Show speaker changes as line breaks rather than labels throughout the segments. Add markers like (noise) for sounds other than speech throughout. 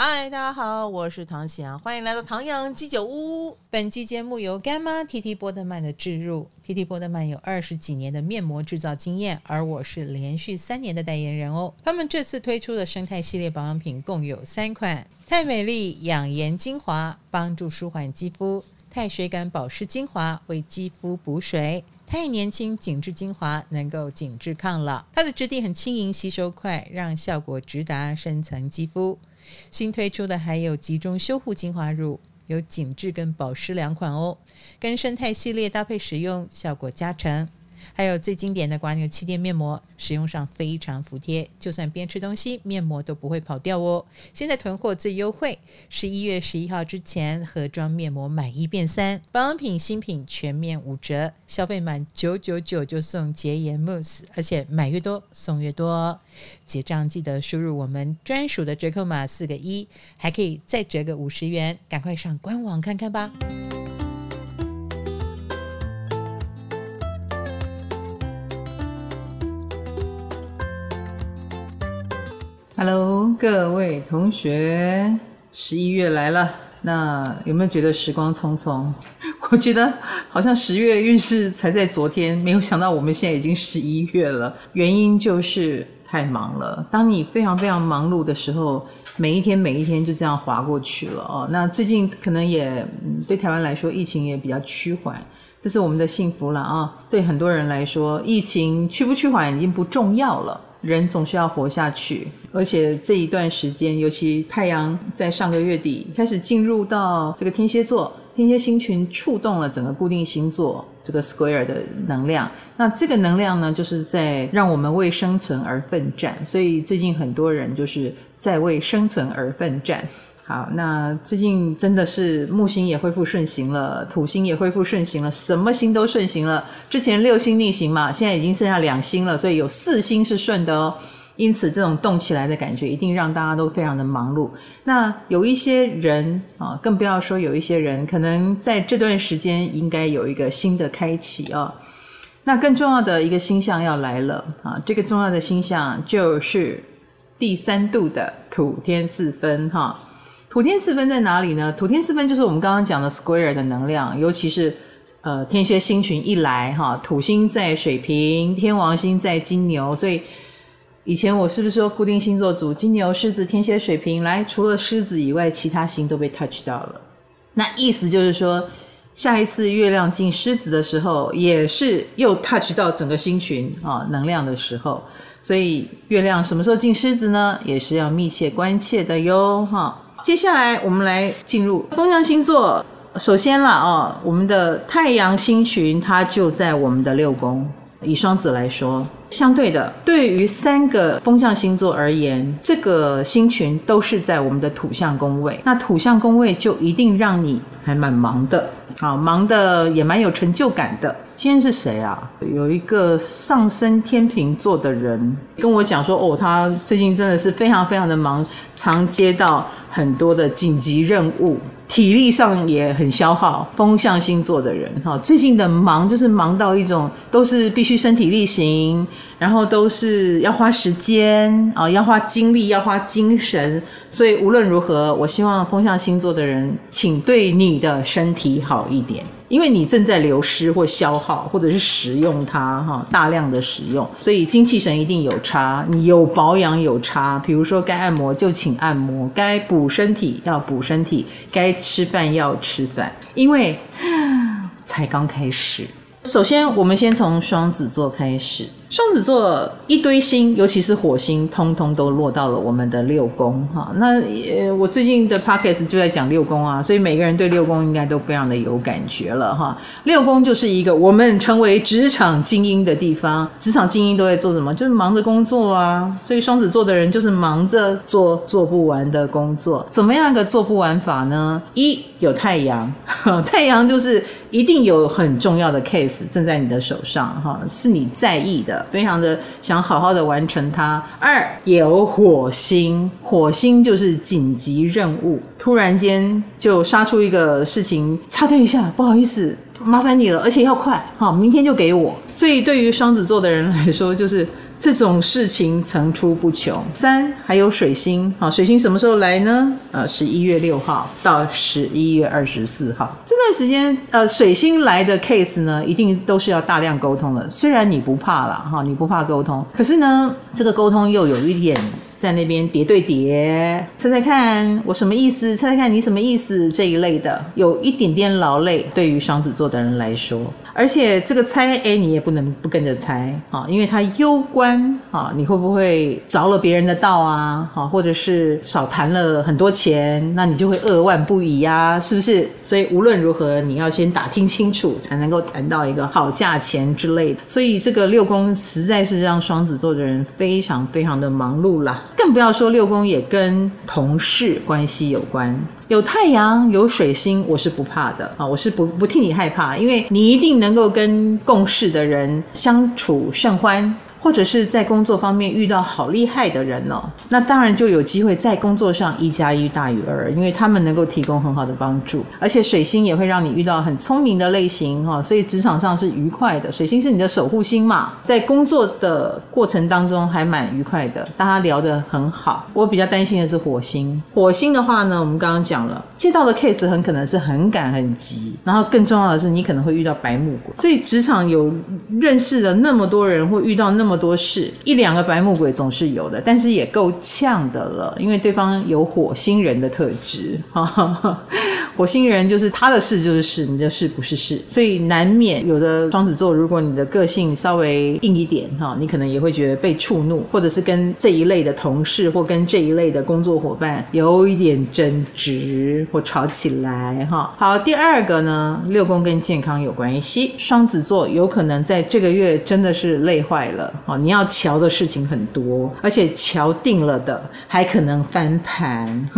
嗨，大家好，我是唐喜阳，欢迎来到唐阳鸡酒屋。本期节目由干妈 TT 波特曼的置入。TT 波特曼有二十几年的面膜制造经验，而我是连续三年的代言人哦。他们这次推出的生态系列保养品共有三款：太美丽养颜精华，帮助舒缓肌肤；太水感保湿精华，为肌肤补水；太年轻紧致精华，能够紧致抗老。它的质地很轻盈，吸收快，让效果直达深层肌肤。新推出的还有集中修护精华乳，有紧致跟保湿两款哦，跟生态系列搭配使用，效果加成。还有最经典的蜗牛气垫面膜，使用上非常服帖，就算边吃东西，面膜都不会跑掉哦。现在囤货最优惠，十一月十一号之前盒装面膜买一变三，保养品新品全面五折，消费满九九九就送洁颜慕斯，而且买越多送越多哦。结账记得输入我们专属的折扣码四个一，还可以再折个五十元，赶快上官网看看吧。
Hello，各位同学，十一月来了，那有没有觉得时光匆匆？(laughs) 我觉得好像十月运势才在昨天，没有想到我们现在已经十一月了。原因就是太忙了。当你非常非常忙碌的时候，每一天每一天就这样划过去了哦。那最近可能也对台湾来说，疫情也比较趋缓，这是我们的幸福了啊。对很多人来说，疫情趋不趋缓已经不重要了。人总是要活下去，而且这一段时间，尤其太阳在上个月底开始进入到这个天蝎座，天蝎星群触动了整个固定星座这个 Square 的能量。那这个能量呢，就是在让我们为生存而奋战。所以最近很多人就是在为生存而奋战。好，那最近真的是木星也恢复顺行了，土星也恢复顺行了，什么星都顺行了。之前六星逆行嘛，现在已经剩下两星了，所以有四星是顺的哦。因此，这种动起来的感觉一定让大家都非常的忙碌。那有一些人啊，更不要说有一些人，可能在这段时间应该有一个新的开启啊。那更重要的一个星象要来了啊，这个重要的星象就是第三度的土天四分哈。土天四分在哪里呢？土天四分就是我们刚刚讲的 Square 的能量，尤其是呃天蝎星群一来哈，土星在水瓶，天王星在金牛，所以以前我是不是说固定星座组金牛、狮子、天蝎、水瓶来，除了狮子以外，其他星都被 touch 到了。那意思就是说，下一次月亮进狮子的时候，也是又 touch 到整个星群啊能量的时候，所以月亮什么时候进狮子呢？也是要密切关切的哟哈。接下来我们来进入风象星座。首先了哦，我们的太阳星群它就在我们的六宫。以双子来说，相对的，对于三个风象星座而言，这个星群都是在我们的土象宫位。那土象宫位就一定让你还蛮忙的，好，忙的也蛮有成就感的。今天是谁啊？有一个上升天秤座的人跟我讲说，哦，他最近真的是非常非常的忙，常接到很多的紧急任务。体力上也很消耗，风象星座的人哈，最近的忙就是忙到一种都是必须身体力行，然后都是要花时间啊，要花精力，要花精神，所以无论如何，我希望风象星座的人，请对你的身体好一点。因为你正在流失或消耗，或者是使用它哈，大量的使用，所以精气神一定有差。你有保养有差，比如说该按摩就请按摩，该补身体要补身体，该吃饭要吃饭，因为 (sighs) 才刚开始。首先，我们先从双子座开始。双子座一堆星，尤其是火星，通通都落到了我们的六宫哈。那呃，我最近的 podcast 就在讲六宫啊，所以每个人对六宫应该都非常的有感觉了哈。六宫就是一个我们称为职场精英的地方，职场精英都在做什么？就是忙着工作啊。所以双子座的人就是忙着做做不完的工作。怎么样一个做不完法呢？一有太阳，(laughs) 太阳就是一定有很重要的 case 正在你的手上哈，是你在意的。非常的想好好的完成它。二有火星，火星就是紧急任务，突然间就杀出一个事情，插队一下，不好意思，麻烦你了，而且要快，好，明天就给我。所以对于双子座的人来说，就是这种事情层出不穷。三还有水星，好，水星什么时候来呢？呃，十一月六号到十一月二十四号这段时间，呃，水星来的 case 呢，一定都是要大量沟通的。虽然你不怕了，哈，你不怕沟通，可是呢，这个沟通又有一点。在那边叠对叠，猜猜看我什么意思？猜猜看你什么意思？这一类的，有一点点劳累，对于双子座的人来说。而且这个猜，哎，你也不能不跟着猜啊，因为它攸关啊，你会不会着了别人的道啊？哈，或者是少谈了很多钱，那你就会扼腕不已呀，是不是？所以无论如何，你要先打听清楚，才能够谈到一个好价钱之类的。所以这个六宫实在是让双子座的人非常非常的忙碌啦，更不要说六宫也跟同事关系有关。有太阳有水星，我是不怕的啊，我是不不替你害怕，因为你一定能够跟共事的人相处甚欢。或者是在工作方面遇到好厉害的人哦，那当然就有机会在工作上一加一大于二，因为他们能够提供很好的帮助，而且水星也会让你遇到很聪明的类型哈，所以职场上是愉快的。水星是你的守护星嘛，在工作的过程当中还蛮愉快的，大家聊得很好。我比较担心的是火星，火星的话呢，我们刚刚讲了，接到的 case 很可能是很赶很急，然后更重要的是你可能会遇到白木鬼，所以职场有认识了那么多人，会遇到那么。那么多事，一两个白目鬼总是有的，但是也够呛的了，因为对方有火星人的特质，哈 (laughs) 火星人就是他的事就是事，你的事不是事，所以难免有的双子座，如果你的个性稍微硬一点哈，你可能也会觉得被触怒，或者是跟这一类的同事或跟这一类的工作伙伴有一点争执或吵起来哈。好，第二个呢，六宫跟健康有关系，双子座有可能在这个月真的是累坏了。哦，你要瞧的事情很多，而且瞧定了的还可能翻盘。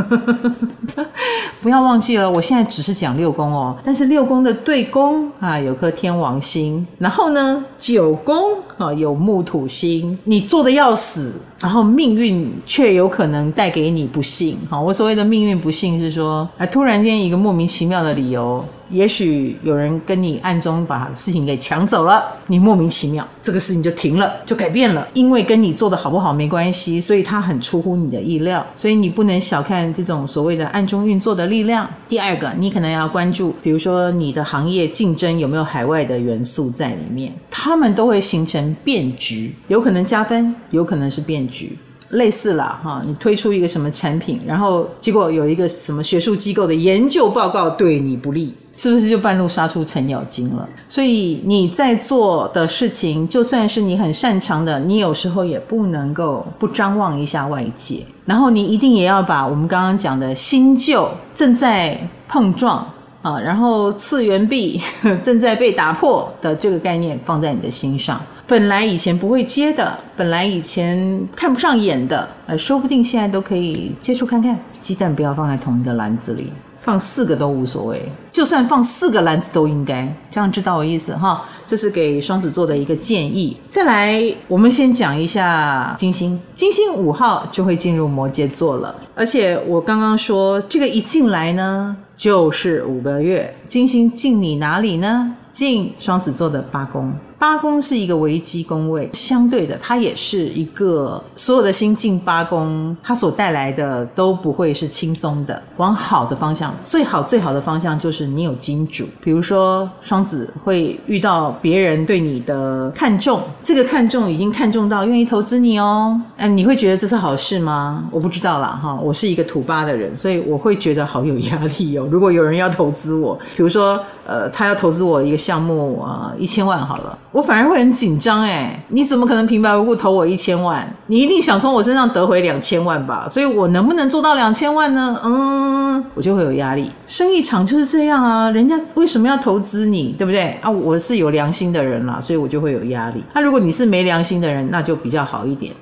(laughs) 不要忘记了，我现在只是讲六宫哦，但是六宫的对宫啊，有颗天王星，然后呢，九宫啊有木土星，你做的要死，然后命运却有可能带给你不幸。好，我所谓的命运不幸是说，啊，突然间一个莫名其妙的理由。也许有人跟你暗中把事情给抢走了，你莫名其妙，这个事情就停了，就改变了，因为跟你做的好不好没关系，所以它很出乎你的意料，所以你不能小看这种所谓的暗中运作的力量。第二个，你可能要关注，比如说你的行业竞争有没有海外的元素在里面，他们都会形成变局，有可能加分，有可能是变局。类似啦，哈，你推出一个什么产品，然后结果有一个什么学术机构的研究报告对你不利，是不是就半路杀出程咬金了？所以你在做的事情，就算是你很擅长的，你有时候也不能够不张望一下外界，然后你一定也要把我们刚刚讲的新旧正在碰撞啊，然后次元壁 (laughs) 正在被打破的这个概念放在你的心上。本来以前不会接的，本来以前看不上眼的，呃，说不定现在都可以接触看看。鸡蛋不要放在同一个篮子里，放四个都无所谓，就算放四个篮子都应该。这样知道我意思哈？这是给双子座的一个建议。再来，我们先讲一下金星，金星五号就会进入摩羯座了，而且我刚刚说这个一进来呢，就是五个月。金星进你哪里呢？进双子座的八宫。八宫是一个危机宫位，相对的，它也是一个所有的星进八宫，它所带来的都不会是轻松的。往好的方向，最好最好的方向就是你有金主，比如说双子会遇到别人对你的看重，这个看重已经看重到愿意投资你哦。嗯，你会觉得这是好事吗？我不知道啦，哈，我是一个土八的人，所以我会觉得好有压力哦。如果有人要投资我，比如说呃，他要投资我一个项目啊，呃，一千万好了。我反而会很紧张哎，你怎么可能平白无故投我一千万？你一定想从我身上得回两千万吧？所以我能不能做到两千万呢？嗯，我就会有压力。生意场就是这样啊，人家为什么要投资你，对不对啊？我是有良心的人啦，所以我就会有压力。那如果你是没良心的人，那就比较好一点。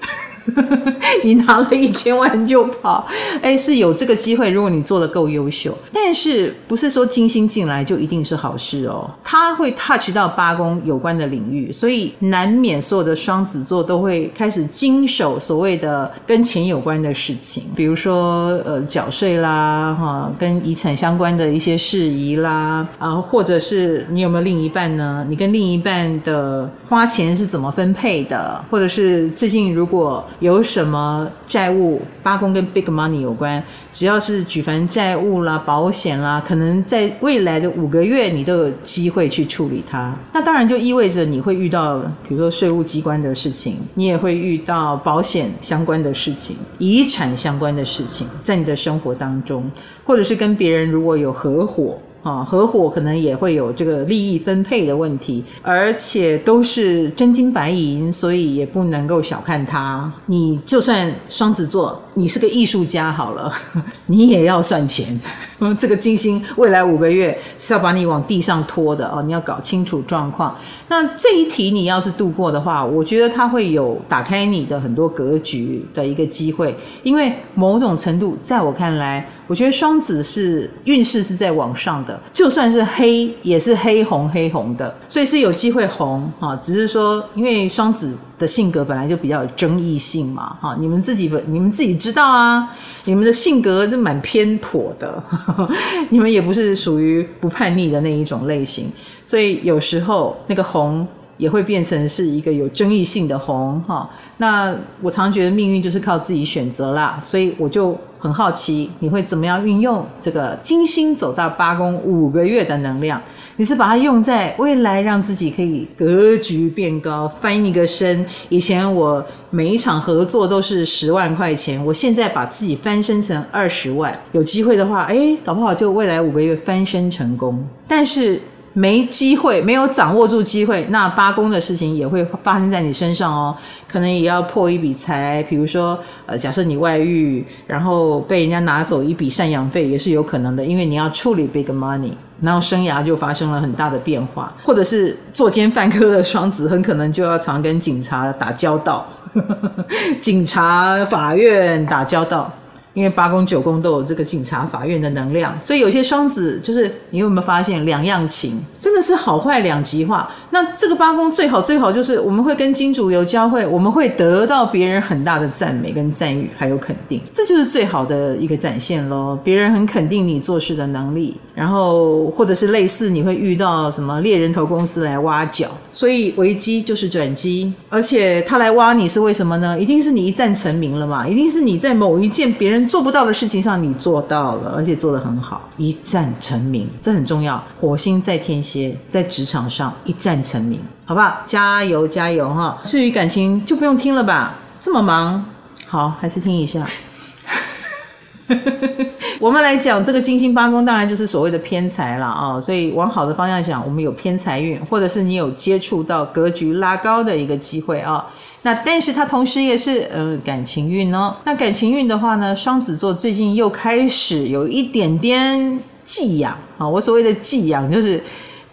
(laughs) 你拿了一千万就跑，哎，是有这个机会。如果你做得够优秀，但是不是说金星进来就一定是好事哦？它会 touch 到八宫有关的领域，所以难免所有的双子座都会开始经手所谓的跟钱有关的事情，比如说呃缴税啦，哈，跟遗产相关的一些事宜啦，啊，或者是你有没有另一半呢？你跟另一半的花钱是怎么分配的？或者是最近如果有什么债务，八宫跟 big money 有关，只要是举凡债务啦、保险啦，可能在未来的五个月，你都有机会去处理它。那当然就意味着你会遇到，比如说税务机关的事情，你也会遇到保险相关的事情、遗产相关的事情，在你的生活当中，或者是跟别人如果有合伙。啊，合伙可能也会有这个利益分配的问题，而且都是真金白银，所以也不能够小看它。你就算双子座，你是个艺术家好了，(laughs) 你也要算钱。嗯 (laughs) 这个金星未来五个月是要把你往地上拖的哦，你要搞清楚状况。那这一题你要是度过的话，我觉得它会有打开你的很多格局的一个机会，因为某种程度，在我看来。我觉得双子是运势是在往上的，就算是黑也是黑红黑红的，所以是有机会红哈。只是说，因为双子的性格本来就比较有争议性嘛哈。你们自己你们自己知道啊，你们的性格就蛮偏颇的，(laughs) 你们也不是属于不叛逆的那一种类型，所以有时候那个红。也会变成是一个有争议性的红哈，那我常觉得命运就是靠自己选择啦，所以我就很好奇你会怎么样运用这个金星走到八宫五个月的能量，你是把它用在未来让自己可以格局变高，翻一个身。以前我每一场合作都是十万块钱，我现在把自己翻身成二十万，有机会的话，哎，搞不好就未来五个月翻身成功，但是。没机会，没有掌握住机会，那八宫的事情也会发生在你身上哦。可能也要破一笔财，比如说，呃，假设你外遇，然后被人家拿走一笔赡养费，也是有可能的，因为你要处理 big money，然后生涯就发生了很大的变化，或者是作奸犯科的双子，很可能就要常跟警察打交道，(laughs) 警察、法院打交道。因为八宫九宫都有这个警察法院的能量，所以有些双子就是你有没有发现两样情，真的是好坏两极化。那这个八宫最好最好就是我们会跟金主有交汇，我们会得到别人很大的赞美跟赞誉，还有肯定，这就是最好的一个展现喽。别人很肯定你做事的能力，然后或者是类似你会遇到什么猎人头公司来挖角，所以危机就是转机，而且他来挖你是为什么呢？一定是你一战成名了嘛，一定是你在某一件别人。做不到的事情上，你做到了，而且做得很好，一战成名，这很重要。火星在天蝎，在职场上一战成名，好不好？加油加油哈！至于感情就不用听了吧，这么忙，好，还是听一下。(laughs) 我们来讲这个金星八宫，当然就是所谓的偏财了啊。所以往好的方向想，我们有偏财运，或者是你有接触到格局拉高的一个机会啊。那但是它同时也是呃感情运哦。那感情运的话呢，双子座最近又开始有一点点寄养啊。我所谓的寄养，就是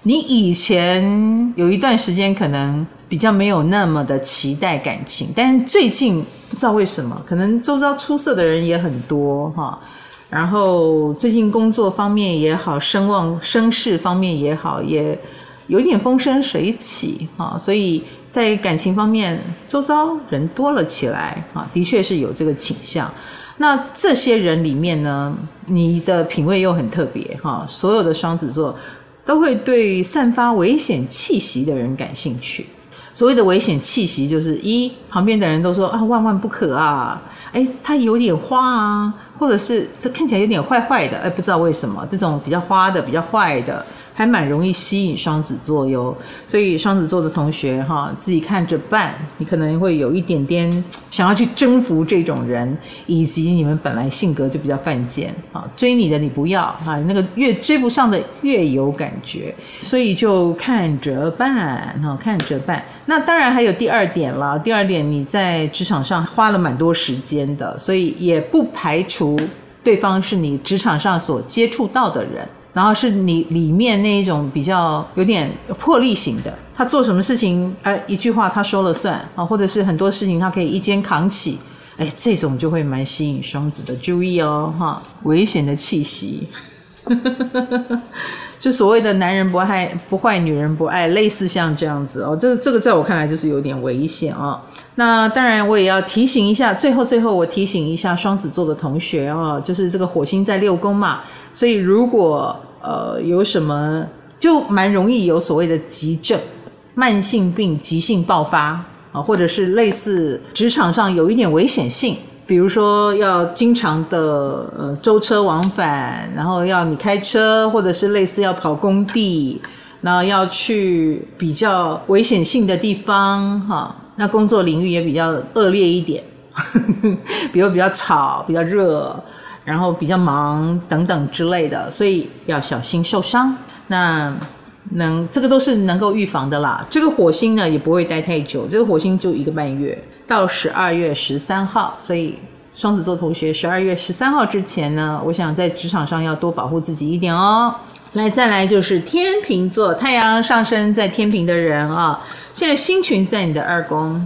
你以前有一段时间可能比较没有那么的期待感情，但是最近不知道为什么，可能周遭出色的人也很多哈。然后最近工作方面也好，声望声势方面也好，也有一点风生水起啊，所以。在感情方面，周遭人多了起来啊，的确是有这个倾向。那这些人里面呢，你的品味又很特别哈。所有的双子座都会对散发危险气息的人感兴趣。所谓的危险气息，就是一旁边的人都说啊，万万不可啊，哎，他有点花啊，或者是这看起来有点坏坏的，哎，不知道为什么这种比较花的、比较坏的。还蛮容易吸引双子座哟，所以双子座的同学哈，自己看着办。你可能会有一点点想要去征服这种人，以及你们本来性格就比较犯贱啊，追你的你不要啊，那个越追不上的越有感觉，所以就看着办哈，看着办。那当然还有第二点了，第二点你在职场上花了蛮多时间的，所以也不排除对方是你职场上所接触到的人。然后是你里面那一种比较有点魄力型的，他做什么事情，哎，一句话他说了算啊，或者是很多事情他可以一肩扛起，哎，这种就会蛮吸引双子的注意哦，哈，危险的气息。就所谓的男人不坏不坏，女人不爱，类似像这样子哦，这这个在我看来就是有点危险哦。那当然，我也要提醒一下，最后最后我提醒一下双子座的同学哦，就是这个火星在六宫嘛，所以如果呃有什么，就蛮容易有所谓的急症、慢性病、急性爆发啊，或者是类似职场上有一点危险性。比如说要经常的呃舟车往返，然后要你开车，或者是类似要跑工地，然后要去比较危险性的地方哈。那工作领域也比较恶劣一点，(laughs) 比如比较吵、比较热，然后比较忙等等之类的，所以要小心受伤。那能这个都是能够预防的啦。这个火星呢也不会待太久，这个火星就一个半月。到十二月十三号，所以双子座同学十二月十三号之前呢，我想在职场上要多保护自己一点哦。来，再来就是天秤座，太阳上升在天秤的人啊，现在星群在你的二宫，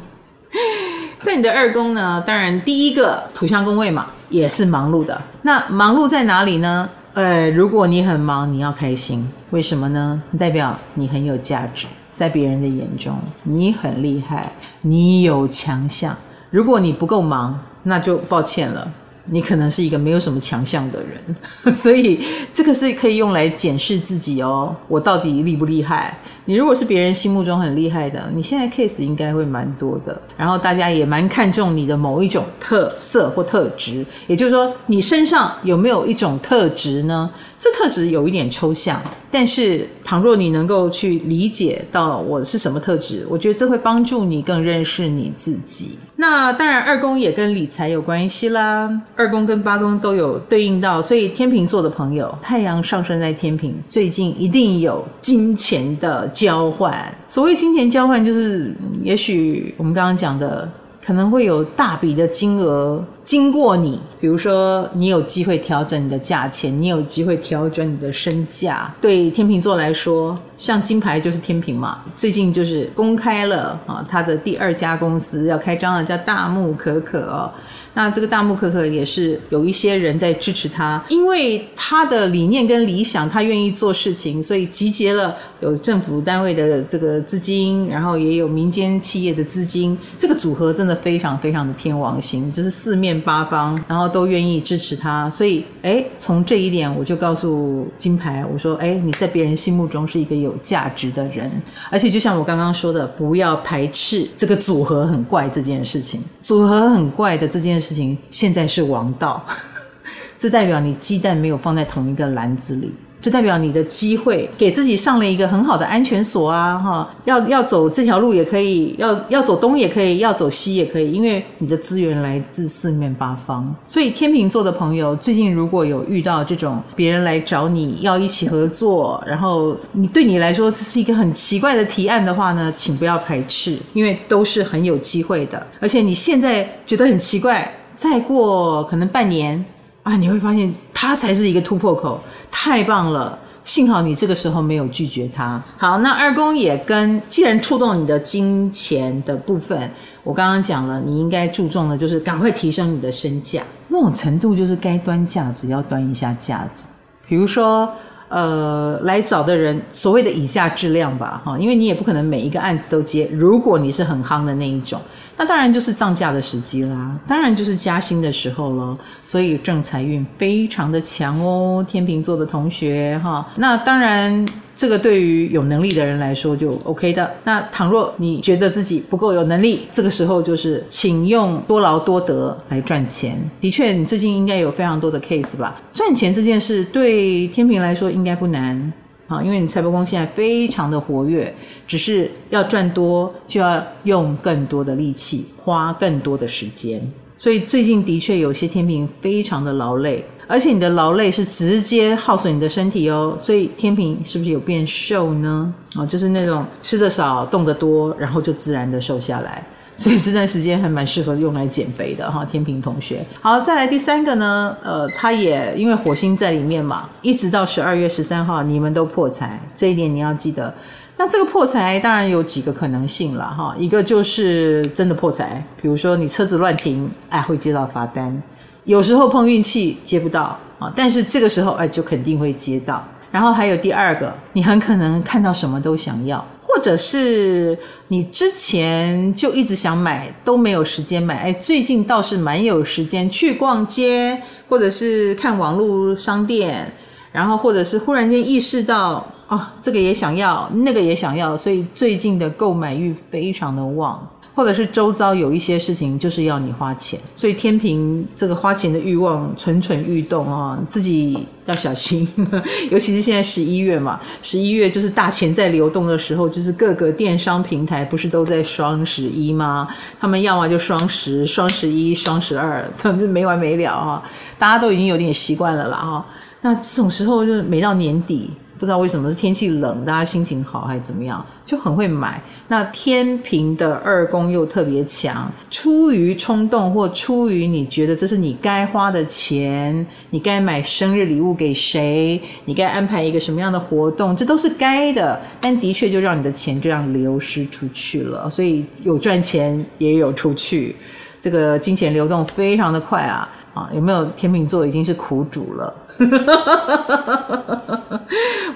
(laughs) 在你的二宫呢，当然第一个土象宫位嘛，也是忙碌的。那忙碌在哪里呢？呃，如果你很忙，你要开心，为什么呢？代表你很有价值。在别人的眼中，你很厉害，你有强项。如果你不够忙，那就抱歉了，你可能是一个没有什么强项的人。(laughs) 所以这个是可以用来检视自己哦，我到底厉不厉害？你如果是别人心目中很厉害的，你现在 case 应该会蛮多的，然后大家也蛮看重你的某一种特色或特质，也就是说，你身上有没有一种特质呢？这特质有一点抽象，但是倘若你能够去理解到我是什么特质，我觉得这会帮助你更认识你自己。那当然，二宫也跟理财有关系啦，二宫跟八宫都有对应到，所以天秤座的朋友，太阳上升在天平，最近一定有金钱的交换。所谓金钱交换，就是也许我们刚刚讲的。可能会有大笔的金额经过你，比如说你有机会调整你的价钱，你有机会调整你的身价。对天秤座来说，像金牌就是天平嘛，最近就是公开了啊，他的第二家公司要开张了，叫大木可可哦。那这个大木可可也是有一些人在支持他，因为他的理念跟理想，他愿意做事情，所以集结了有政府单位的这个资金，然后也有民间企业的资金，这个组合真的非常非常的天王星，就是四面八方，然后都愿意支持他。所以，哎，从这一点我就告诉金牌，我说，哎，你在别人心目中是一个有价值的人，而且就像我刚刚说的，不要排斥这个组合很怪这件事情，组合很怪的这件事情。事情现在是王道，(laughs) 这代表你鸡蛋没有放在同一个篮子里，这代表你的机会给自己上了一个很好的安全锁啊！哈，要要走这条路也可以，要要走东也可以，要走西也可以，因为你的资源来自四面八方。所以天秤座的朋友，最近如果有遇到这种别人来找你要一起合作，然后你对你来说这是一个很奇怪的提案的话呢，请不要排斥，因为都是很有机会的。而且你现在觉得很奇怪。再过可能半年啊，你会发现他才是一个突破口，太棒了！幸好你这个时候没有拒绝他。好，那二宫也跟既然触动你的金钱的部分，我刚刚讲了，你应该注重的就是赶快提升你的身价，那种程度就是该端架子要端一下架子，比如说。呃，来找的人所谓的以下质量吧，哈，因为你也不可能每一个案子都接。如果你是很夯的那一种，那当然就是涨价的时机啦，当然就是加薪的时候了。所以正财运非常的强哦，天秤座的同学哈，那当然。这个对于有能力的人来说就 OK 的。那倘若你觉得自己不够有能力，这个时候就是请用多劳多得来赚钱。的确，你最近应该有非常多的 case 吧？赚钱这件事对天秤来说应该不难啊，因为你财帛宫现在非常的活跃，只是要赚多就要用更多的力气，花更多的时间。所以最近的确有些天秤非常的劳累。而且你的劳累是直接耗损你的身体哦，所以天秤是不是有变瘦呢？哦，就是那种吃得少、动得多，然后就自然的瘦下来。(laughs) 所以这段时间还蛮适合用来减肥的哈。天秤同学，好，再来第三个呢，呃，他也因为火星在里面嘛，一直到十二月十三号，你们都破财，这一点你要记得。那这个破财当然有几个可能性了哈，一个就是真的破财，比如说你车子乱停，哎，会接到罚单，有时候碰运气接不到啊，但是这个时候哎就肯定会接到。然后还有第二个，你很可能看到什么都想要，或者是你之前就一直想买都没有时间买，哎，最近倒是蛮有时间去逛街，或者是看网络商店，然后或者是忽然间意识到。哦，这个也想要，那个也想要，所以最近的购买欲非常的旺，或者是周遭有一些事情就是要你花钱，所以天秤这个花钱的欲望蠢蠢欲动啊，自己要小心，(laughs) 尤其是现在十一月嘛，十一月就是大钱在流动的时候，就是各个电商平台不是都在双十一吗？他们要么就双十、双十一、双十二，他们没完没了啊，大家都已经有点习惯了啦哈。那这种时候就是每到年底。不知道为什么是天气冷，大家心情好还是怎么样，就很会买。那天秤的二宫又特别强，出于冲动或出于你觉得这是你该花的钱，你该买生日礼物给谁，你该安排一个什么样的活动，这都是该的。但的确就让你的钱这样流失出去了，所以有赚钱也有出去，这个金钱流动非常的快啊。啊，有没有天秤座已经是苦主了？(laughs)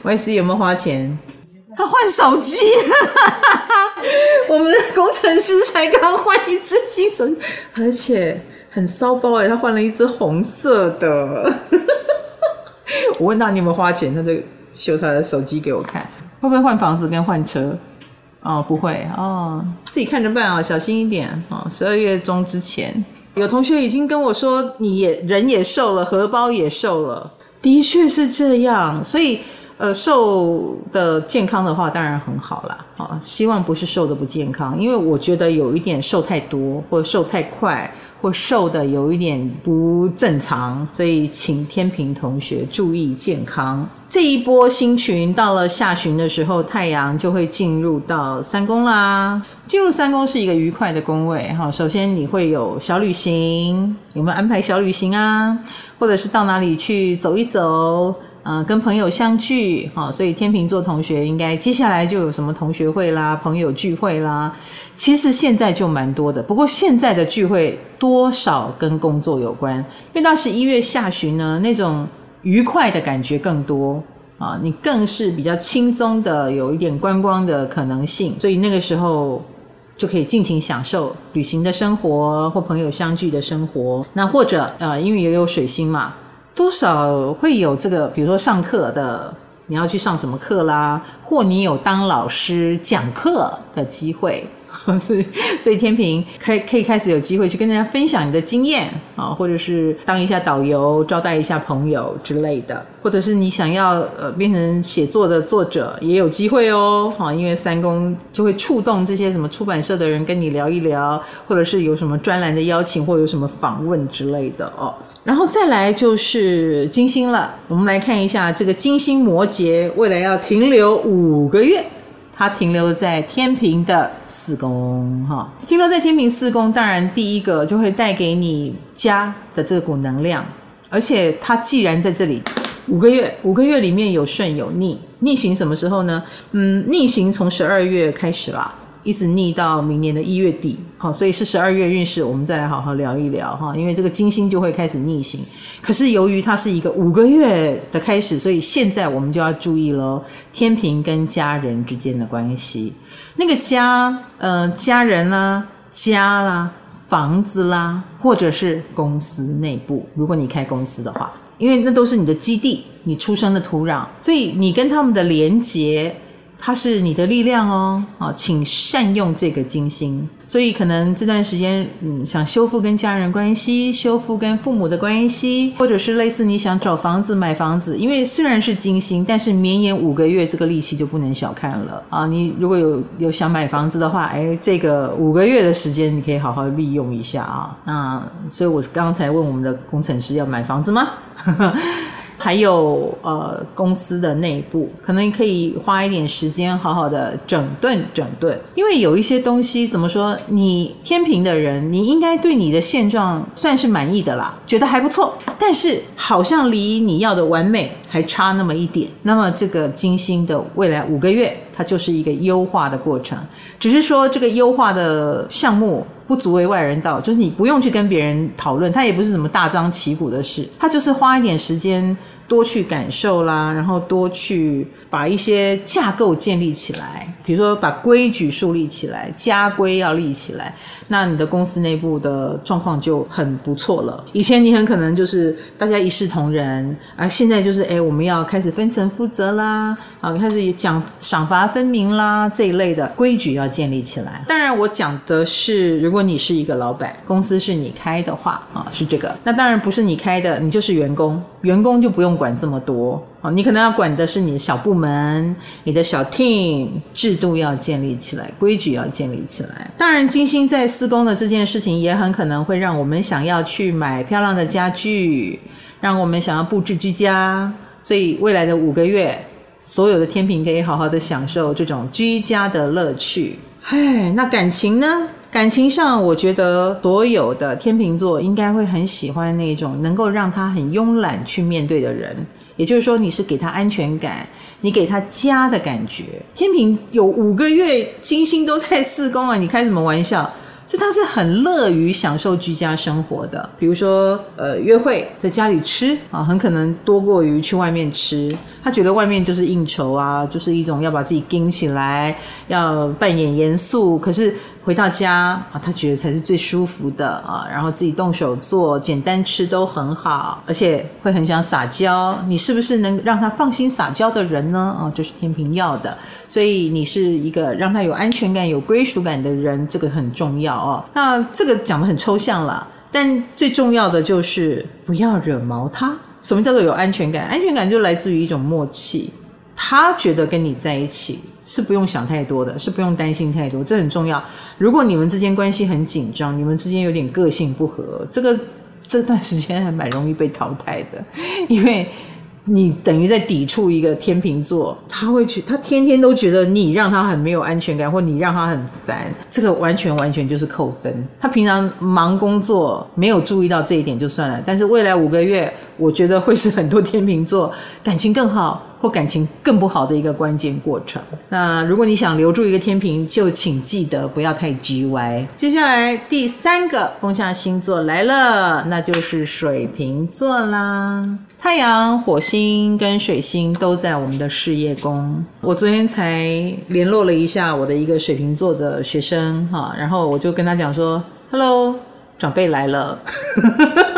Y C 有没有花钱？他换手机，(laughs) 我们的工程师才刚换一支新手机，而且很骚包哎，他换了一支红色的。(laughs) 我问他你有没有花钱，他就秀他的手机给我看。会不会换房子跟换车？哦，不会哦，自己看着办啊，小心一点哦，十二月中之前。有同学已经跟我说，你也人也瘦了，荷包也瘦了，的确是这样。所以，呃，瘦的健康的话，当然很好啦。啊，希望不是瘦的不健康，因为我觉得有一点瘦太多，或瘦太快。或瘦的有一点不正常，所以请天秤同学注意健康。这一波星群到了下旬的时候，太阳就会进入到三宫啦。进入三宫是一个愉快的宫位哈。首先你会有小旅行，有没有安排小旅行啊？或者是到哪里去走一走？嗯、跟朋友相聚，哈，所以天秤座同学应该接下来就有什么同学会啦、朋友聚会啦。其实现在就蛮多的，不过现在的聚会多少跟工作有关，因为到十一月下旬呢，那种愉快的感觉更多啊，你更是比较轻松的，有一点观光的可能性，所以那个时候就可以尽情享受旅行的生活或朋友相聚的生活。那或者呃，因为也有水星嘛。多少会有这个，比如说上课的，你要去上什么课啦，或你有当老师讲课的机会。(laughs) 所以，所以天秤开可以开始有机会去跟大家分享你的经验啊，或者是当一下导游，招待一下朋友之类的，或者是你想要呃变成写作的作者也有机会哦，哈，因为三宫就会触动这些什么出版社的人跟你聊一聊，或者是有什么专栏的邀请，或有什么访问之类的哦。然后再来就是金星了，我们来看一下这个金星摩羯未来要停留五个月。它停留在天平的四宫，哈，停留在天平四宫，当然第一个就会带给你家的这股能量，而且它既然在这里五个月，五个月里面有顺有逆，逆行什么时候呢？嗯，逆行从十二月开始啦。一直逆到明年的一月底，好，所以是十二月运势，我们再来好好聊一聊哈。因为这个金星就会开始逆行，可是由于它是一个五个月的开始，所以现在我们就要注意喽。天秤跟家人之间的关系，那个家，呃，家人啦，家啦，房子啦，或者是公司内部，如果你开公司的话，因为那都是你的基地，你出生的土壤，所以你跟他们的连结。它是你的力量哦，啊，请善用这个金星。所以可能这段时间，嗯，想修复跟家人关系，修复跟父母的关系，或者是类似你想找房子、买房子。因为虽然是金星，但是绵延五个月，这个力气就不能小看了啊！你如果有有想买房子的话，哎，这个五个月的时间你可以好好利用一下啊。那所以我刚才问我们的工程师要买房子吗？(laughs) 还有呃公司的内部，可能可以花一点时间好好的整顿整顿。因为有一些东西怎么说，你天平的人，你应该对你的现状算是满意的啦，觉得还不错。但是好像离你要的完美还差那么一点。那么这个金星的未来五个月，它就是一个优化的过程，只是说这个优化的项目。不足为外人道，就是你不用去跟别人讨论，它也不是什么大张旗鼓的事，它就是花一点时间。多去感受啦，然后多去把一些架构建立起来，比如说把规矩树立起来，家规要立起来，那你的公司内部的状况就很不错了。以前你很可能就是大家一视同仁，而现在就是哎，我们要开始分层负责啦，啊，开始讲赏罚分明啦，这一类的规矩要建立起来。当然，我讲的是如果你是一个老板，公司是你开的话啊，是这个。那当然不是你开的，你就是员工，员工就不用。管这么多啊，你可能要管的是你的小部门、你的小 team，制度要建立起来，规矩要建立起来。当然，金星在施工的这件事情也很可能会让我们想要去买漂亮的家具，让我们想要布置居家。所以未来的五个月，所有的天平可以好好的享受这种居家的乐趣。唉，那感情呢？感情上，我觉得所有的天秤座应该会很喜欢那种能够让他很慵懒去面对的人。也就是说，你是给他安全感，你给他家的感觉。天秤有五个月金星都在四宫啊，你开什么玩笑？就他是很乐于享受居家生活的，比如说呃约会在家里吃啊，很可能多过于去外面吃。他觉得外面就是应酬啊，就是一种要把自己盯起来，要扮演严肃。可是回到家啊，他觉得才是最舒服的啊，然后自己动手做，简单吃都很好，而且会很想撒娇。你是不是能让他放心撒娇的人呢？啊，这是天平要的，所以你是一个让他有安全感、有归属感的人，这个很重要。哦，那这个讲得很抽象了，但最重要的就是不要惹毛他。什么叫做有安全感？安全感就来自于一种默契，他觉得跟你在一起是不用想太多的，是不用担心太多，这很重要。如果你们之间关系很紧张，你们之间有点个性不合，这个这段时间还蛮容易被淘汰的，因为。你等于在抵触一个天秤座，他会去，他天天都觉得你让他很没有安全感，或你让他很烦，这个完全完全就是扣分。他平常忙工作，没有注意到这一点就算了，但是未来五个月，我觉得会是很多天秤座感情更好或感情更不好的一个关键过程。那如果你想留住一个天秤，就请记得不要太 G 歪。接下来第三个风象星座来了，那就是水瓶座啦。太阳、火星跟水星都在我们的事业宫。我昨天才联络了一下我的一个水瓶座的学生哈，然后我就跟他讲说：“Hello，长辈来了。” (laughs)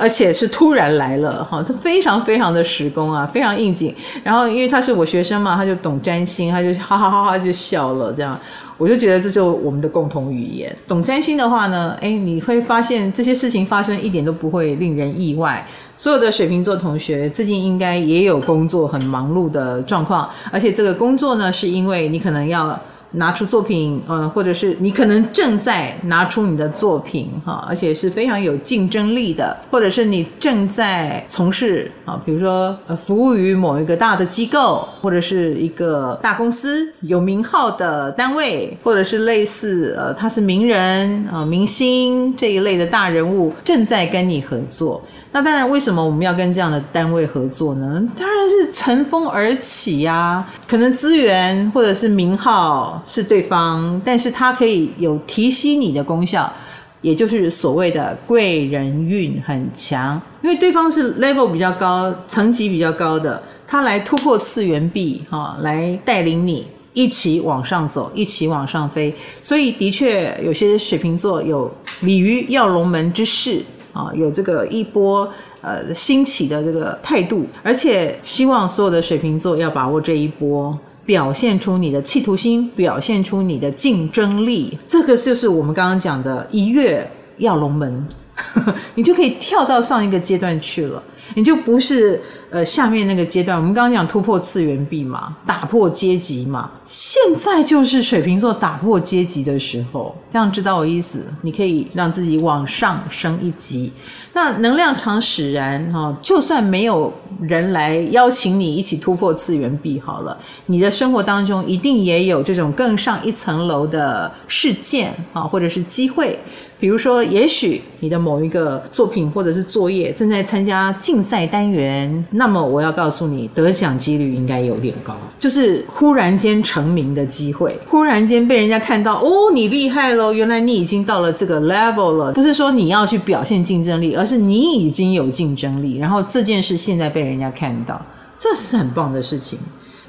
而且是突然来了哈，他非常非常的时工啊，非常应景。然后因为他是我学生嘛，他就懂占星，他就 (laughs) 哈哈哈哈就笑了这样。我就觉得这是我们的共同语言。懂占星的话呢，诶，你会发现这些事情发生一点都不会令人意外。所有的水瓶座同学最近应该也有工作很忙碌的状况，而且这个工作呢，是因为你可能要。拿出作品，呃，或者是你可能正在拿出你的作品，哈，而且是非常有竞争力的，或者是你正在从事啊，比如说呃，服务于某一个大的机构，或者是一个大公司有名号的单位，或者是类似呃，他是名人啊、明星这一类的大人物正在跟你合作。那当然，为什么我们要跟这样的单位合作呢？当然是乘风而起呀、可能资源或者是名号是对方，但是它可以有提携你的功效，也就是所谓的贵人运很强。因为对方是 level 比较高、层级比较高的，他来突破次元壁，哈，来带领你一起往上走，一起往上飞。所以，的确有些水瓶座有鲤鱼跃龙门之势。啊，有这个一波呃兴起的这个态度，而且希望所有的水瓶座要把握这一波，表现出你的企图心，表现出你的竞争力。这个就是我们刚刚讲的一跃要龙门，(laughs) 你就可以跳到上一个阶段去了。你就不是呃下面那个阶段。我们刚刚讲突破次元壁嘛，打破阶级嘛，现在就是水瓶座打破阶级的时候。这样知道我意思？你可以让自己往上升一级。那能量场使然哈，就算没有人来邀请你一起突破次元壁，好了，你的生活当中一定也有这种更上一层楼的事件啊，或者是机会。比如说，也许你的某一个作品或者是作业正在参加竞赛单元，那么我要告诉你，得奖几率应该有点高，就是忽然间成名的机会，忽然间被人家看到，哦，你厉害喽，原来你已经到了这个 level 了。不是说你要去表现竞争力，而是你已经有竞争力，然后这件事现在被人家看到，这是很棒的事情。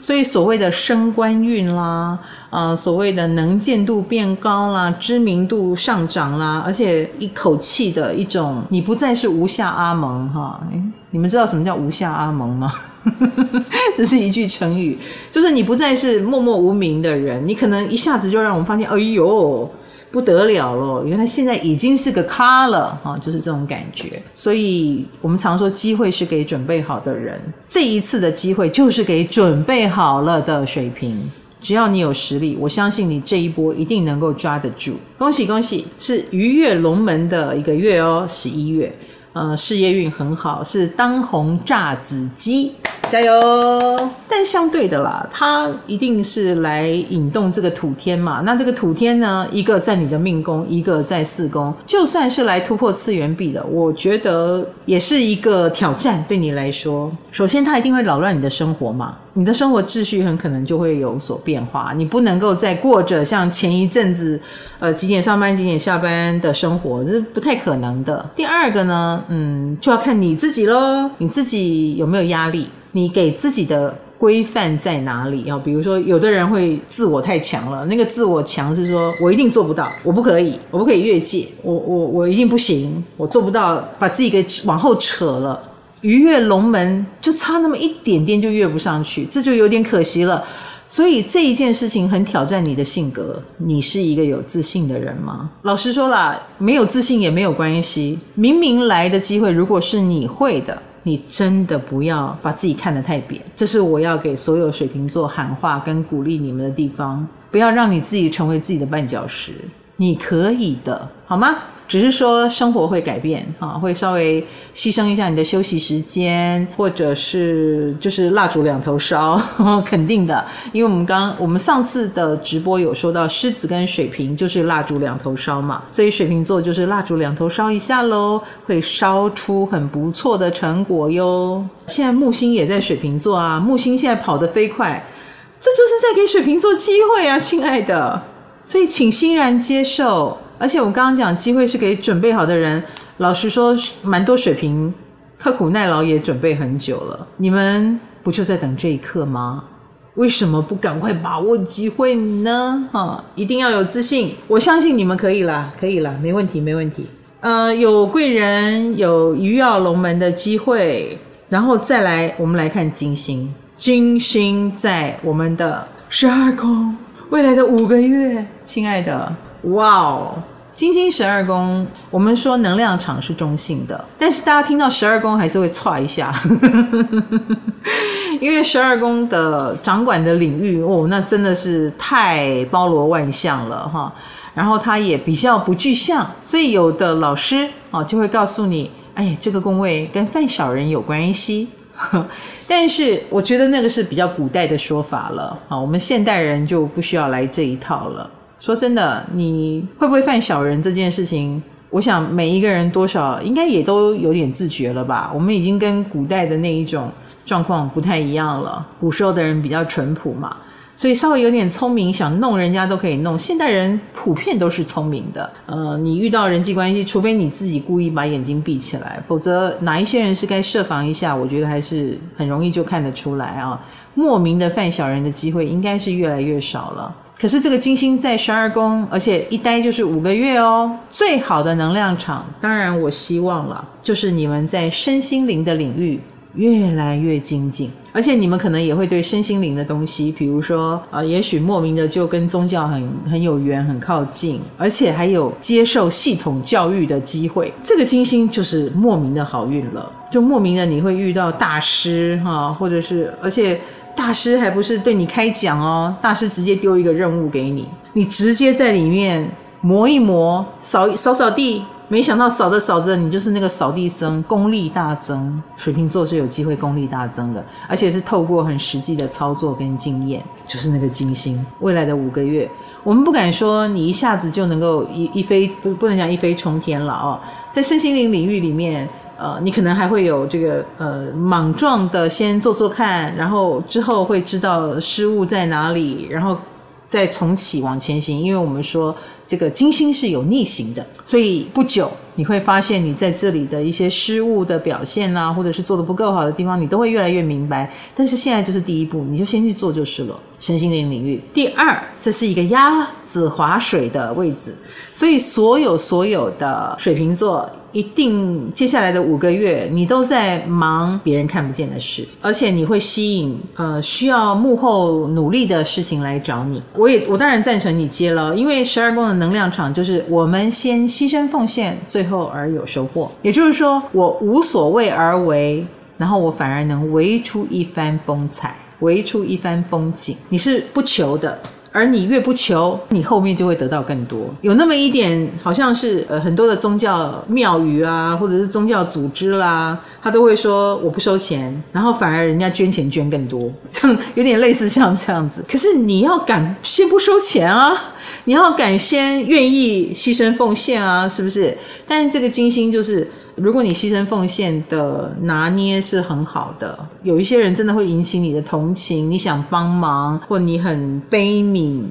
所以所谓的升官运啦，呃，所谓的能见度变高啦，知名度上涨啦，而且一口气的一种，你不再是无下阿蒙哈。诶，你们知道什么叫无下阿蒙吗？(laughs) 这是一句成语，就是你不再是默默无名的人，你可能一下子就让我们发现，哎呦。不得了了，原来现在已经是个咖了啊，就是这种感觉。所以我们常说，机会是给准备好的人。这一次的机会就是给准备好了的水瓶。只要你有实力，我相信你这一波一定能够抓得住。恭喜恭喜，是鱼跃龙门的一个月哦，十一月。呃，事业运很好，是当红炸子鸡，加油！但相对的啦，它一定是来引动这个土天嘛。那这个土天呢，一个在你的命宫，一个在四宫，就算是来突破次元壁的，我觉得也是一个挑战对你来说。首先，它一定会扰乱你的生活嘛。你的生活秩序很可能就会有所变化，你不能够再过着像前一阵子，呃，几点上班几点下班的生活，这不太可能的。第二个呢，嗯，就要看你自己喽，你自己有没有压力，你给自己的规范在哪里啊？比如说，有的人会自我太强了，那个自我强是说我一定做不到，我不可以，我不可以越界，我我我一定不行，我做不到，把自己给往后扯了。鱼跃龙门就差那么一点点就跃不上去，这就有点可惜了。所以这一件事情很挑战你的性格。你是一个有自信的人吗？老实说啦，没有自信也没有关系。明明来的机会，如果是你会的，你真的不要把自己看得太扁。这是我要给所有水瓶座喊话跟鼓励你们的地方。不要让你自己成为自己的绊脚石。你可以的，好吗？只是说生活会改变啊，会稍微牺牲一下你的休息时间，或者是就是蜡烛两头烧，(laughs) 肯定的。因为我们刚我们上次的直播有说到，狮子跟水瓶就是蜡烛两头烧嘛，所以水瓶座就是蜡烛两头烧一下喽，会烧出很不错的成果哟。现在木星也在水瓶座啊，木星现在跑得飞快，这就是在给水瓶座机会啊，亲爱的。所以请欣然接受。而且我刚刚讲，机会是给准备好的人。老实说，蛮多水瓶刻苦耐劳也准备很久了。你们不就在等这一刻吗？为什么不赶快把握机会呢？哈，一定要有自信。我相信你们可以啦，可以啦，没问题，没问题。呃，有贵人，有鱼跃龙门的机会。然后再来，我们来看金星。金星在我们的十二宫，未来的五个月，亲爱的，哇哦！金星十二宫，我们说能量场是中性的，但是大家听到十二宫还是会剉一下，(laughs) 因为十二宫的掌管的领域哦，那真的是太包罗万象了哈。然后它也比较不具象，所以有的老师啊就会告诉你，哎，这个宫位跟犯小人有关系。(laughs) 但是我觉得那个是比较古代的说法了啊，我们现代人就不需要来这一套了。说真的，你会不会犯小人这件事情，我想每一个人多少应该也都有点自觉了吧。我们已经跟古代的那一种状况不太一样了。古时候的人比较淳朴嘛，所以稍微有点聪明，想弄人家都可以弄。现代人普遍都是聪明的。呃，你遇到人际关系，除非你自己故意把眼睛闭起来，否则哪一些人是该设防一下，我觉得还是很容易就看得出来啊。莫名的犯小人的机会应该是越来越少了。可是这个金星在十二宫，而且一待就是五个月哦。最好的能量场，当然我希望了，就是你们在身心灵的领域越来越精进，而且你们可能也会对身心灵的东西，比如说，呃，也许莫名的就跟宗教很很有缘，很靠近，而且还有接受系统教育的机会。这个金星就是莫名的好运了，就莫名的你会遇到大师哈，或者是，而且大师还不是对你开讲哦，大师直接丢一个任务给你，你直接在里面磨一磨，扫扫扫地。没想到扫着扫着，你就是那个扫地僧，功力大增。水瓶座是有机会功力大增的，而且是透过很实际的操作跟经验，就是那个金星。未来的五个月，我们不敢说你一下子就能够一一飞不不能讲一飞冲天了哦，在身心灵领域里面，呃，你可能还会有这个呃莽撞的先做做看，然后之后会知道失误在哪里，然后。再重启往前行，因为我们说这个金星是有逆行的，所以不久你会发现你在这里的一些失误的表现啊，或者是做的不够好的地方，你都会越来越明白。但是现在就是第一步，你就先去做就是了。身心灵领域，第二，这是一个鸭子划水的位置，所以所有所有的水瓶座。一定接下来的五个月，你都在忙别人看不见的事，而且你会吸引呃需要幕后努力的事情来找你。我也我当然赞成你接了，因为十二宫的能量场就是我们先牺牲奉献，最最后而有收获。也就是说，我无所谓而为，然后我反而能为出一番风采，为出一番风景。你是不求的。而你越不求，你后面就会得到更多。有那么一点，好像是呃很多的宗教庙宇啊，或者是宗教组织啦，他都会说我不收钱，然后反而人家捐钱捐更多，(laughs) 这样有点类似像这样子。可是你要敢先不收钱啊，你要敢先愿意牺牲奉献啊，是不是？但是这个金星就是。如果你牺牲奉献的拿捏是很好的，有一些人真的会引起你的同情，你想帮忙或你很悲悯，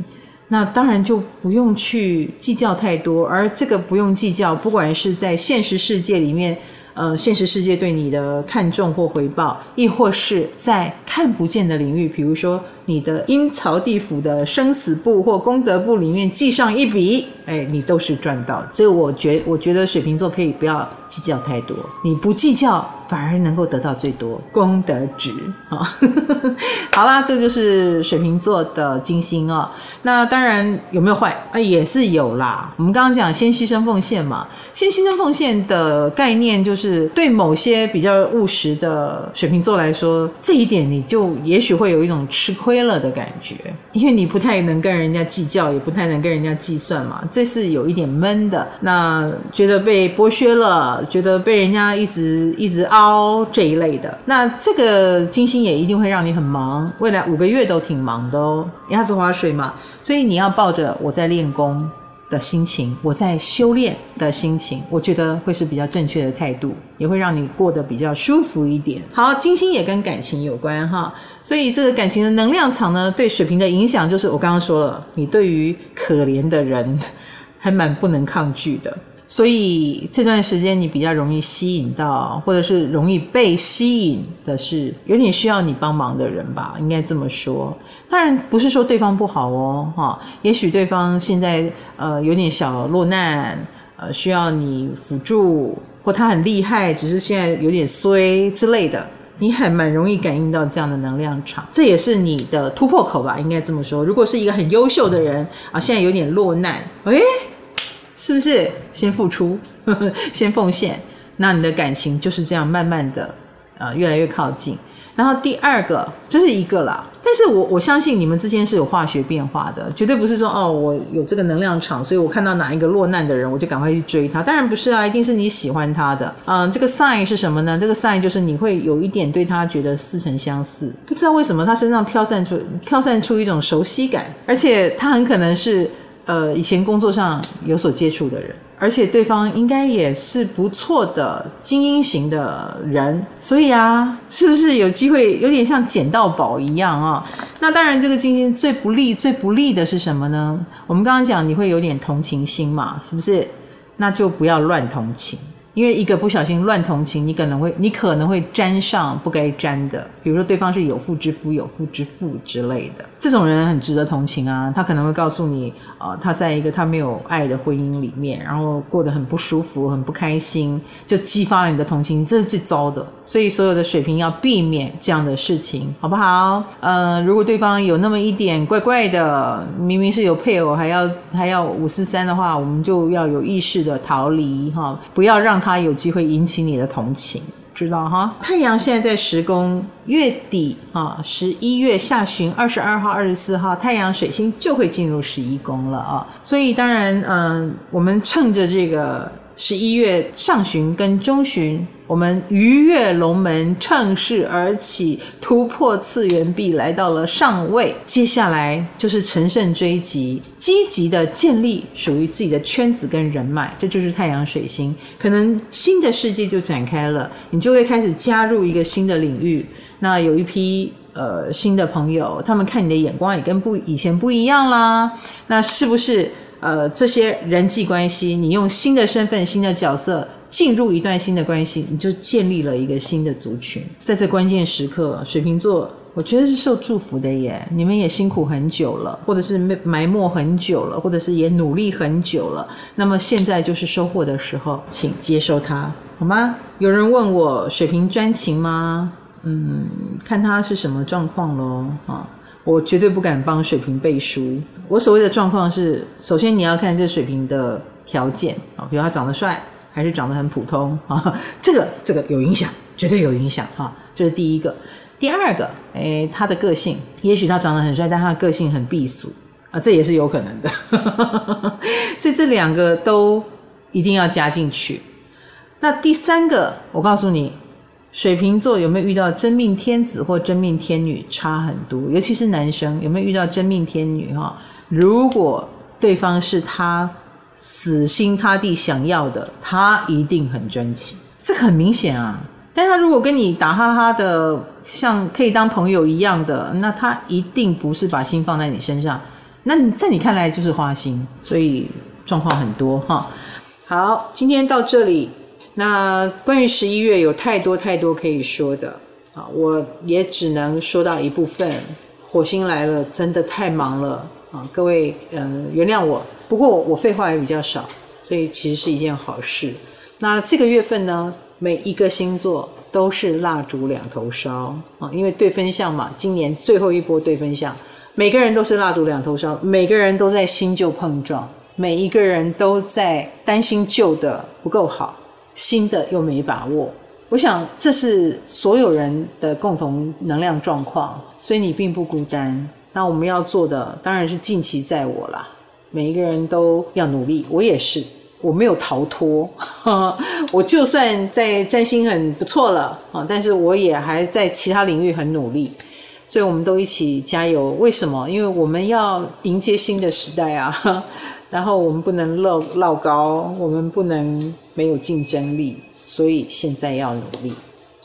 那当然就不用去计较太多。而这个不用计较，不管是在现实世界里面。呃，现实世界对你的看重或回报，亦或是在看不见的领域，比如说你的阴曹地府的生死簿或功德簿里面记上一笔，哎，你都是赚到的。所以我觉我觉得水瓶座可以不要计较太多，你不计较。反而能够得到最多功德值啊！(laughs) 好啦，这就是水瓶座的金星哦。那当然有没有坏啊？也是有啦。我们刚刚讲先牺牲奉献嘛，先牺牲奉献的概念就是对某些比较务实的水瓶座来说，这一点你就也许会有一种吃亏了的感觉，因为你不太能跟人家计较，也不太能跟人家计算嘛，这是有一点闷的。那觉得被剥削了，觉得被人家一直一直凹这一类的，那这个金星也一定会让你很忙，未来五个月都挺忙的哦。鸭子划水嘛，所以你要抱着我在练功的心情，我在修炼的心情，我觉得会是比较正确的态度，也会让你过得比较舒服一点。好，金星也跟感情有关哈，所以这个感情的能量场呢，对水瓶的影响就是我刚刚说了，你对于可怜的人还蛮不能抗拒的。所以这段时间你比较容易吸引到，或者是容易被吸引的是有点需要你帮忙的人吧，应该这么说。当然不是说对方不好哦，哈，也许对方现在呃有点小落难，呃需要你辅助，或他很厉害，只是现在有点衰之类的，你还蛮容易感应到这样的能量场，这也是你的突破口吧，应该这么说。如果是一个很优秀的人啊，现在有点落难，诶是不是先付出，呵呵，先奉献？那你的感情就是这样慢慢的，呃，越来越靠近。然后第二个，就是一个啦。但是我我相信你们之间是有化学变化的，绝对不是说哦，我有这个能量场，所以我看到哪一个落难的人，我就赶快去追他。当然不是啊，一定是你喜欢他的。嗯，这个 sign 是什么呢？这个 sign 就是你会有一点对他觉得似曾相似，不知道为什么他身上飘散出飘散出一种熟悉感，而且他很可能是。呃，以前工作上有所接触的人，而且对方应该也是不错的精英型的人，所以啊，是不是有机会有点像捡到宝一样啊？那当然，这个金星最不利、最不利的是什么呢？我们刚刚讲你会有点同情心嘛，是不是？那就不要乱同情，因为一个不小心乱同情，你可能会你可能会沾上不该沾的，比如说对方是有妇之夫、有妇之妇之类的，这种人很值得同情啊。他可能会告诉你，呃，他在一个他没有爱的婚姻里面，然后过得很不舒服、很不开心，就激发了你的同情，这是最糟的。所以所有的水瓶要避免这样的事情，好不好？呃，如果对方有那么一点怪怪的，明明是有配偶还要还要五四三的话，我们就要有意识的逃离哈，不要让。他有机会引起你的同情，知道哈？太阳现在在十宫，月底啊，十一月下旬二十二号、二十四号，太阳水星就会进入十一宫了啊。所以当然，嗯，我们趁着这个十一月上旬跟中旬。我们鱼跃龙门，乘势而起，突破次元壁，来到了上位。接下来就是乘胜追击，积极的建立属于自己的圈子跟人脉，这就是太阳水星。可能新的世界就展开了，你就会开始加入一个新的领域。那有一批呃新的朋友，他们看你的眼光也跟不以前不一样啦。那是不是？呃，这些人际关系，你用新的身份、新的角色进入一段新的关系，你就建立了一个新的族群。在这关键时刻，水瓶座，我觉得是受祝福的耶。你们也辛苦很久了，或者是埋没很久了，或者是也努力很久了。那么现在就是收获的时候，请接受它，好吗？有人问我，水瓶专情吗？嗯，看他是什么状况喽，啊。我绝对不敢帮水瓶背书。我所谓的状况是，首先你要看这水瓶的条件啊，比如他长得帅还是长得很普通啊，(laughs) 这个这个有影响，绝对有影响哈。这是第一个。第二个，哎，他的个性，也许他长得很帅，但他的个性很避俗啊，这也是有可能的。(laughs) 所以这两个都一定要加进去。那第三个，我告诉你。水瓶座有没有遇到真命天子或真命天女？差很多，尤其是男生有没有遇到真命天女？哈，如果对方是他死心塌地想要的，他一定很专情，这很明显啊。但他如果跟你打哈哈的，像可以当朋友一样的，那他一定不是把心放在你身上，那你在你看来就是花心，所以状况很多哈。好，今天到这里。那关于十一月有太多太多可以说的啊，我也只能说到一部分。火星来了，真的太忙了啊！各位，嗯，原谅我。不过我废话也比较少，所以其实是一件好事。那这个月份呢，每一个星座都是蜡烛两头烧啊，因为对分项嘛，今年最后一波对分项，每个人都是蜡烛两头烧，每个人都在新旧碰撞，每一个人都在担心旧的不够好。新的又没把握，我想这是所有人的共同能量状况，所以你并不孤单。那我们要做的当然是尽其在我啦，每一个人都要努力，我也是，我没有逃脱，(laughs) 我就算在占星很不错了啊，但是我也还在其他领域很努力，所以我们都一起加油。为什么？因为我们要迎接新的时代啊。然后我们不能落落高，我们不能没有竞争力，所以现在要努力，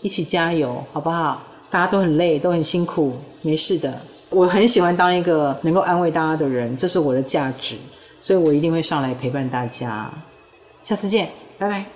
一起加油，好不好？大家都很累，都很辛苦，没事的。我很喜欢当一个能够安慰大家的人，这是我的价值，所以我一定会上来陪伴大家。下次见，拜拜。